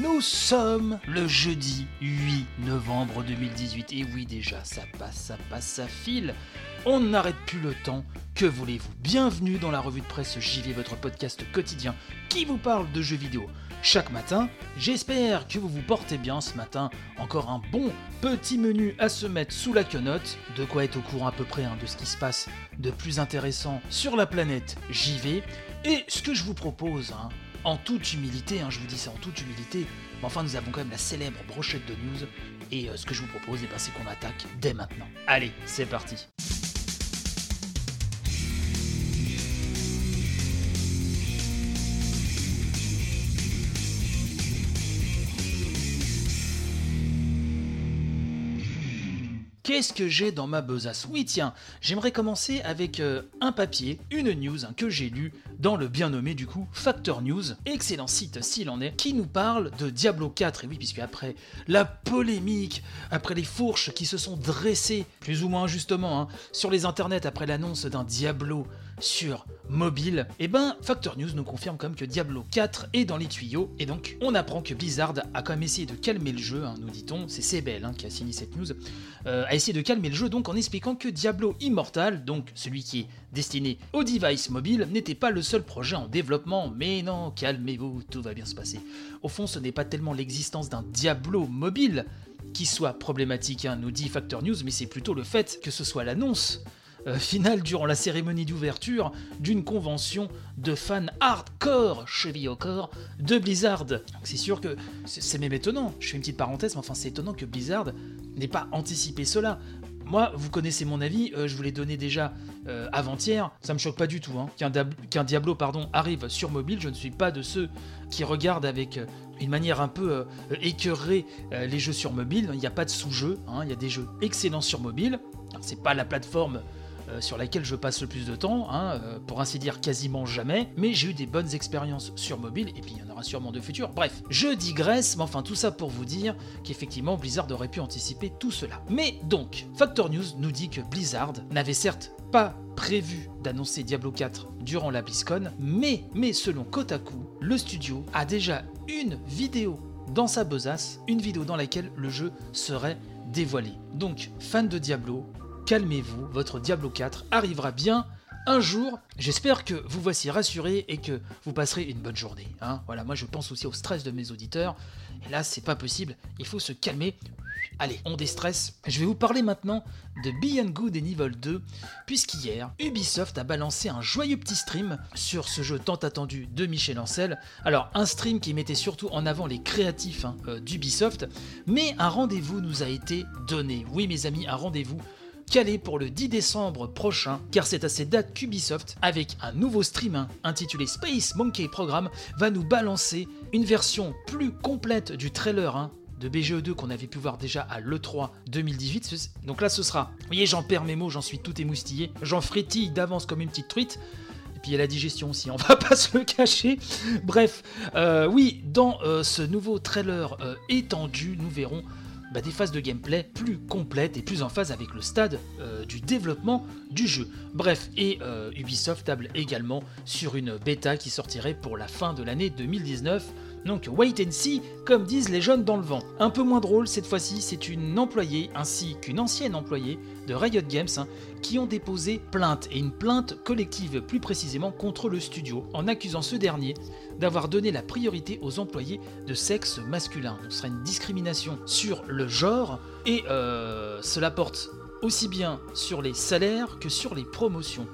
Nous sommes le jeudi 8 novembre 2018. Et oui, déjà, ça passe, ça passe, ça file. On n'arrête plus le temps. Que voulez-vous? Bienvenue dans la revue de presse JV, votre podcast quotidien qui vous parle de jeux vidéo chaque matin. J'espère que vous vous portez bien ce matin. Encore un bon petit menu à se mettre sous la quenotte. De quoi être au courant à peu près hein, de ce qui se passe de plus intéressant sur la planète JV. Et ce que je vous propose, hein, en toute humilité, hein, je vous dis ça en toute humilité, mais enfin nous avons quand même la célèbre brochette de news, et euh, ce que je vous propose, eh ben, c'est qu'on attaque dès maintenant. Allez, c'est parti Qu'est-ce que j'ai dans ma besace Oui, tiens, j'aimerais commencer avec euh, un papier, une news que j'ai lu dans le bien nommé du coup Factor News, excellent site s'il en est, qui nous parle de Diablo 4. Et oui, puisque après la polémique, après les fourches qui se sont dressées, plus ou moins injustement, hein, sur les internets après l'annonce d'un Diablo sur mobile, et ben Factor News nous confirme quand même que Diablo 4 est dans les tuyaux, et donc on apprend que Blizzard a quand même essayé de calmer le jeu, hein, nous dit-on, c'est CBL hein, qui a signé cette news, euh, a essayé de calmer le jeu donc en expliquant que Diablo Immortal, donc celui qui est destiné au device mobile, n'était pas le seul projet en développement, mais non, calmez-vous, tout va bien se passer. Au fond, ce n'est pas tellement l'existence d'un Diablo mobile qui soit problématique, hein, nous dit Factor News, mais c'est plutôt le fait que ce soit l'annonce finale durant la cérémonie d'ouverture d'une convention de fans hardcore, cheville au corps, de Blizzard. C'est sûr que c'est même étonnant, je fais une petite parenthèse, mais enfin c'est étonnant que Blizzard n'ait pas anticipé cela. Moi, vous connaissez mon avis, euh, je vous l'ai donné déjà euh, avant-hier, ça me choque pas du tout hein, qu'un Diablo pardon, arrive sur mobile, je ne suis pas de ceux qui regardent avec euh, une manière un peu euh, écœurée euh, les jeux sur mobile, il n'y a pas de sous-jeux, hein, il y a des jeux excellents sur mobile, c'est pas la plateforme euh, sur laquelle je passe le plus de temps, hein, euh, pour ainsi dire quasiment jamais, mais j'ai eu des bonnes expériences sur mobile, et puis il y en aura sûrement de futures. Bref, je digresse, mais enfin tout ça pour vous dire qu'effectivement Blizzard aurait pu anticiper tout cela. Mais donc, Factor News nous dit que Blizzard n'avait certes pas prévu d'annoncer Diablo 4 durant la BlizzCon, mais, mais selon Kotaku, le studio a déjà une vidéo dans sa besace, une vidéo dans laquelle le jeu serait dévoilé. Donc, fan de Diablo, calmez-vous, votre Diablo 4 arrivera bien un jour. J'espère que vous voici rassurés et que vous passerez une bonne journée. hein. Voilà, moi je pense aussi au stress de mes auditeurs. Et là, c'est pas possible, il faut se calmer. Allez, on déstresse. Je vais vous parler maintenant de Beyond Good and Evil 2, puisqu'hier, Ubisoft a balancé un joyeux petit stream sur ce jeu tant attendu de Michel Ancel. Alors, un stream qui mettait surtout en avant les créatifs hein, euh, d'Ubisoft, mais un rendez-vous nous a été donné. Oui, mes amis, un rendez-vous calé pour le 10 décembre prochain, car c'est à cette date qu'Ubisoft, avec un nouveau stream intitulé Space Monkey Program, va nous balancer une version plus complète du trailer hein, de BGE2 qu'on avait pu voir déjà à l'E3 2018. Donc là, ce sera, vous voyez, j'en perds mes mots, j'en suis tout émoustillé, j'en frétille d'avance comme une petite truite. Et puis il y a la digestion aussi, on va pas se le cacher. Bref, euh, oui, dans euh, ce nouveau trailer euh, étendu, nous verrons bah, des phases de gameplay plus complètes et plus en phase avec le stade euh, du développement du jeu. Bref, et euh, Ubisoft table également sur une bêta qui sortirait pour la fin de l'année 2019. Donc wait and see, comme disent les jeunes dans le vent. Un peu moins drôle cette fois-ci, c'est une employée ainsi qu'une ancienne employée de Riot Games hein, qui ont déposé plainte, et une plainte collective plus précisément contre le studio, en accusant ce dernier d'avoir donné la priorité aux employés de sexe masculin. Ce sera une discrimination sur le genre, et euh, cela porte aussi bien sur les salaires que sur les promotions.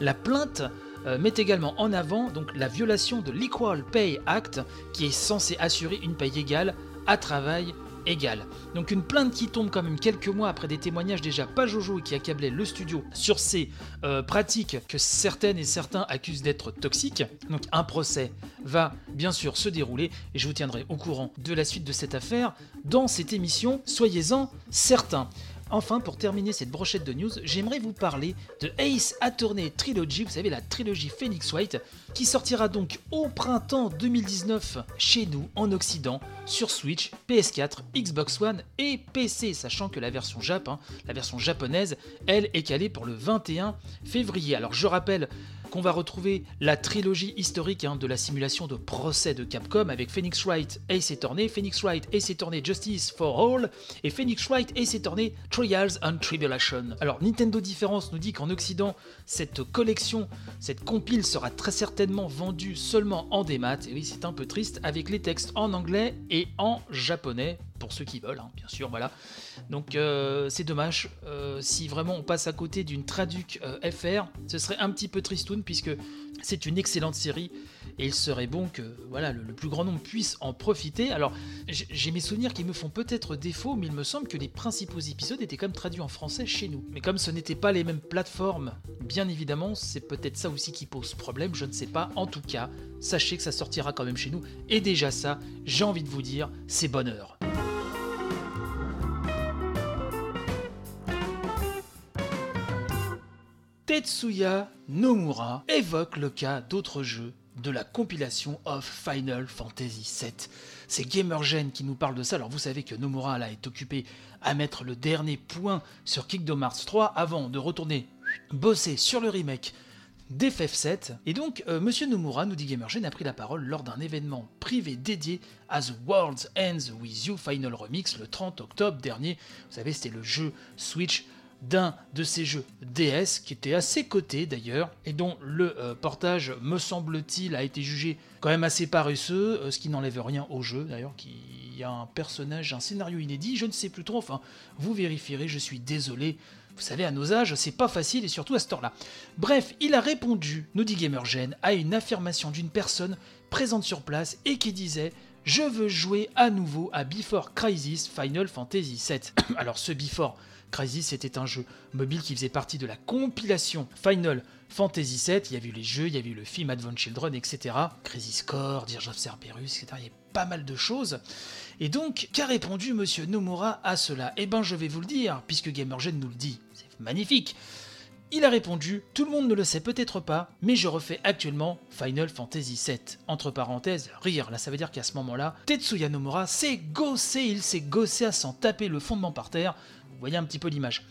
La plainte euh, met également en avant donc la violation de l'Equal Pay Act qui est censé assurer une paye égale à travail égale. Donc une plainte qui tombe quand même quelques mois après des témoignages déjà pas jojo et qui accablaient le studio sur ces euh, pratiques que certaines et certains accusent d'être toxiques. Donc un procès va bien sûr se dérouler et je vous tiendrai au courant de la suite de cette affaire dans cette émission, soyez-en certains. Enfin, pour terminer cette brochette de news, j'aimerais vous parler de Ace Attorney Trilogy, vous savez la trilogie Phoenix White, qui sortira donc au printemps 2019 chez nous en Occident sur Switch, PS4, Xbox One et PC, sachant que la version hein, la version japonaise, elle est calée pour le 21 février. Alors je rappelle qu'on va retrouver la trilogie historique hein, de la simulation de procès de Capcom avec Phoenix Wright Ace Attorney, Phoenix Wright Ace Attorney Justice for All et Phoenix Wright Ace Attorney Trials and Tribulation. Alors Nintendo Difference nous dit qu'en Occident, cette collection, cette compile sera très certainement vendue seulement en démat, et oui c'est un peu triste, avec les textes en anglais et en japonais, pour ceux qui veulent, hein, bien sûr, voilà. Donc euh, c'est dommage, euh, si vraiment on passe à côté d'une traduc euh, FR, ce serait un petit peu tristoun, puisque c'est une excellente série, et il serait bon que voilà le, le plus grand nombre puisse en profiter. Alors j'ai mes souvenirs qui me font peut-être défaut, mais il me semble que les principaux épisodes étaient quand même traduits en français chez nous. Mais comme ce n'étaient pas les mêmes plateformes, bien évidemment, c'est peut-être ça aussi qui pose problème, je ne sais pas. En tout cas, sachez que ça sortira quand même chez nous, et déjà ça, j'ai envie de vous dire, c'est bonheur. Tetsuya Nomura évoque le cas d'autres jeux de la compilation of Final Fantasy VII. C'est Gamergen qui nous parle de ça. Alors vous savez que Nomura est occupé à mettre le dernier point sur Kingdom Hearts 3 avant de retourner bosser sur le remake d'FF7. Et donc, euh, Monsieur Nomura, nous dit Gamergen, a pris la parole lors d'un événement privé dédié à The World Ends With You Final Remix le 30 octobre dernier. Vous savez, c'était le jeu Switch d'un de ces jeux DS qui était assez coté d'ailleurs et dont le euh, portage me semble-t-il a été jugé quand même assez paresseux, euh, ce qui n'enlève rien au jeu d'ailleurs, qui a un personnage, un scénario inédit, je ne sais plus trop, enfin vous vérifierez, je suis désolé. Vous savez, à nos âges, c'est pas facile et surtout à ce temps-là. Bref, il a répondu, nous dit Gamergen, à une affirmation d'une personne présente sur place et qui disait Je veux jouer à nouveau à Before Crisis Final Fantasy VII. Alors, ce Before Crisis, c'était un jeu mobile qui faisait partie de la compilation Final Fantasy VII. Il y avait eu les jeux, il y avait eu le film Advent Children, etc. Crisis Core, Dirge of Cerberus, etc. Il y a pas mal de choses. Et donc, qu'a répondu Monsieur Nomura à cela? Eh ben, je vais vous le dire, puisque Gamergen nous le dit. C'est magnifique. Il a répondu Tout le monde ne le sait peut-être pas, mais je refais actuellement Final Fantasy VII. Entre parenthèses, rire. Là, ça veut dire qu'à ce moment-là, Tetsuya Nomura s'est gossé, il s'est gossé à s'en taper le fondement par terre. Voyez un petit peu l'image.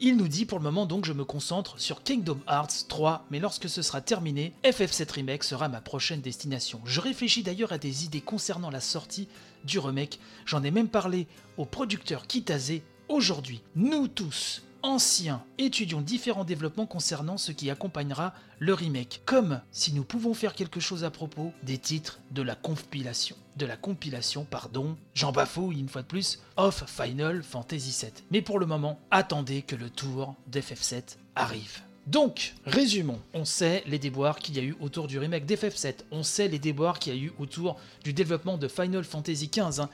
Il nous dit pour le moment donc je me concentre sur Kingdom Hearts 3, mais lorsque ce sera terminé, FF7 Remake sera ma prochaine destination. Je réfléchis d'ailleurs à des idées concernant la sortie du remake, j'en ai même parlé au producteur Kitase aujourd'hui. Nous tous, anciens, étudions différents développements concernant ce qui accompagnera le remake, comme si nous pouvons faire quelque chose à propos des titres de la compilation, de la compilation, pardon, j'en bafouille une fois de plus, of Final Fantasy VII. Mais pour le moment, attendez que le tour d'FF7 arrive. Donc, résumons. On sait les déboires qu'il y a eu autour du remake d'FF7. On sait les déboires qu'il y a eu autour du développement de Final Fantasy XV, hein,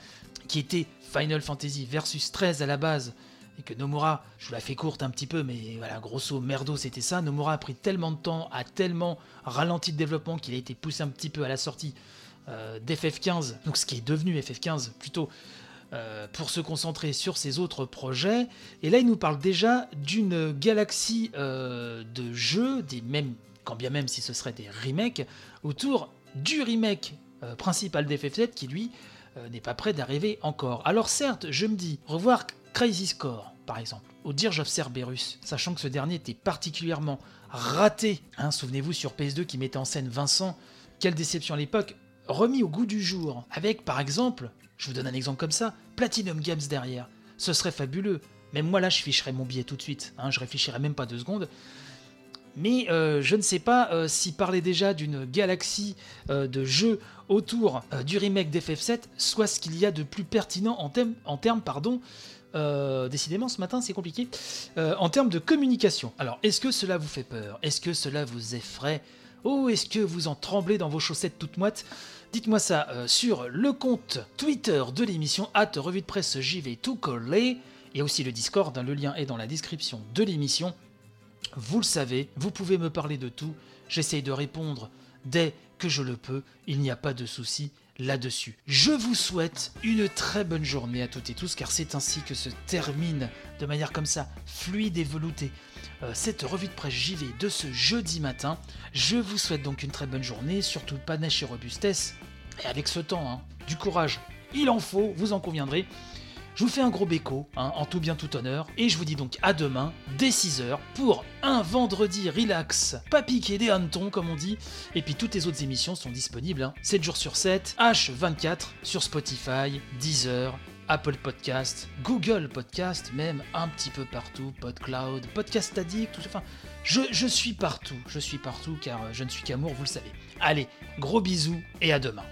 qui était Final Fantasy Versus 13 à la base. Et que Nomura, je vous la fais courte un petit peu, mais voilà, grosso merdo, c'était ça. Nomura a pris tellement de temps, a tellement ralenti le développement qu'il a été poussé un petit peu à la sortie euh, d'FF15, donc ce qui est devenu FF15 plutôt, euh, pour se concentrer sur ses autres projets. Et là, il nous parle déjà d'une galaxie euh, de jeux, des mêmes, quand bien même si ce serait des remakes, autour du remake principal d'FF7 qui, lui, n'est pas prêt d'arriver encore. Alors certes, je me dis, revoir Crisis Core, par exemple, au Dirge of Cerberus, sachant que ce dernier était particulièrement raté, hein, souvenez-vous sur PS2 qui mettait en scène Vincent, quelle déception à l'époque, remis au goût du jour, avec par exemple, je vous donne un exemple comme ça, Platinum Games derrière, ce serait fabuleux. Même moi là, je ficherais mon billet tout de suite, hein, je réfléchirais même pas deux secondes. Mais euh, je ne sais pas euh, si parler déjà d'une galaxie euh, de jeux autour du remake d'FF7 soit ce qu'il y a de plus pertinent en, termes, pardon, décidément ce matin c'est compliqué, en termes de communication. Alors est-ce que cela vous fait peur? Est-ce que cela vous effraie? Oh, est-ce que vous en tremblez dans vos chaussettes toutes moites? Dites-moi ça sur le compte Twitter de l'émission, at revue de presse JV tout collé. A aussi le Discord, hein, le lien est dans la description de l'émission. Vous le savez, vous pouvez me parler de tout. J'essaye de répondre dès que je le peux. Il n'y a pas de souci là-dessus. Je vous souhaite une très bonne journée à toutes et tous, car c'est ainsi que se termine de manière comme ça, fluide et veloutée, euh, cette revue de presse JV de ce jeudi matin. Je vous souhaite donc une très bonne journée, surtout panache et robustesse, et avec ce temps, hein, du courage, il en faut, vous en conviendrez. Je vous fais un gros béco, hein, en tout bien tout honneur, et je vous dis donc à demain, dès 6h, pour un vendredi relax, pas piqué des hannetons comme on dit, et puis toutes les autres émissions sont disponibles, hein, 7 jours sur 7, H24, sur Spotify, Deezer, Apple Podcast, Google Podcast, même un petit peu partout, PodCloud, Podcast Addict, tout ça. Enfin, je, je suis partout, je suis partout car je ne suis qu'amour, vous le savez. Allez, gros bisous et à demain.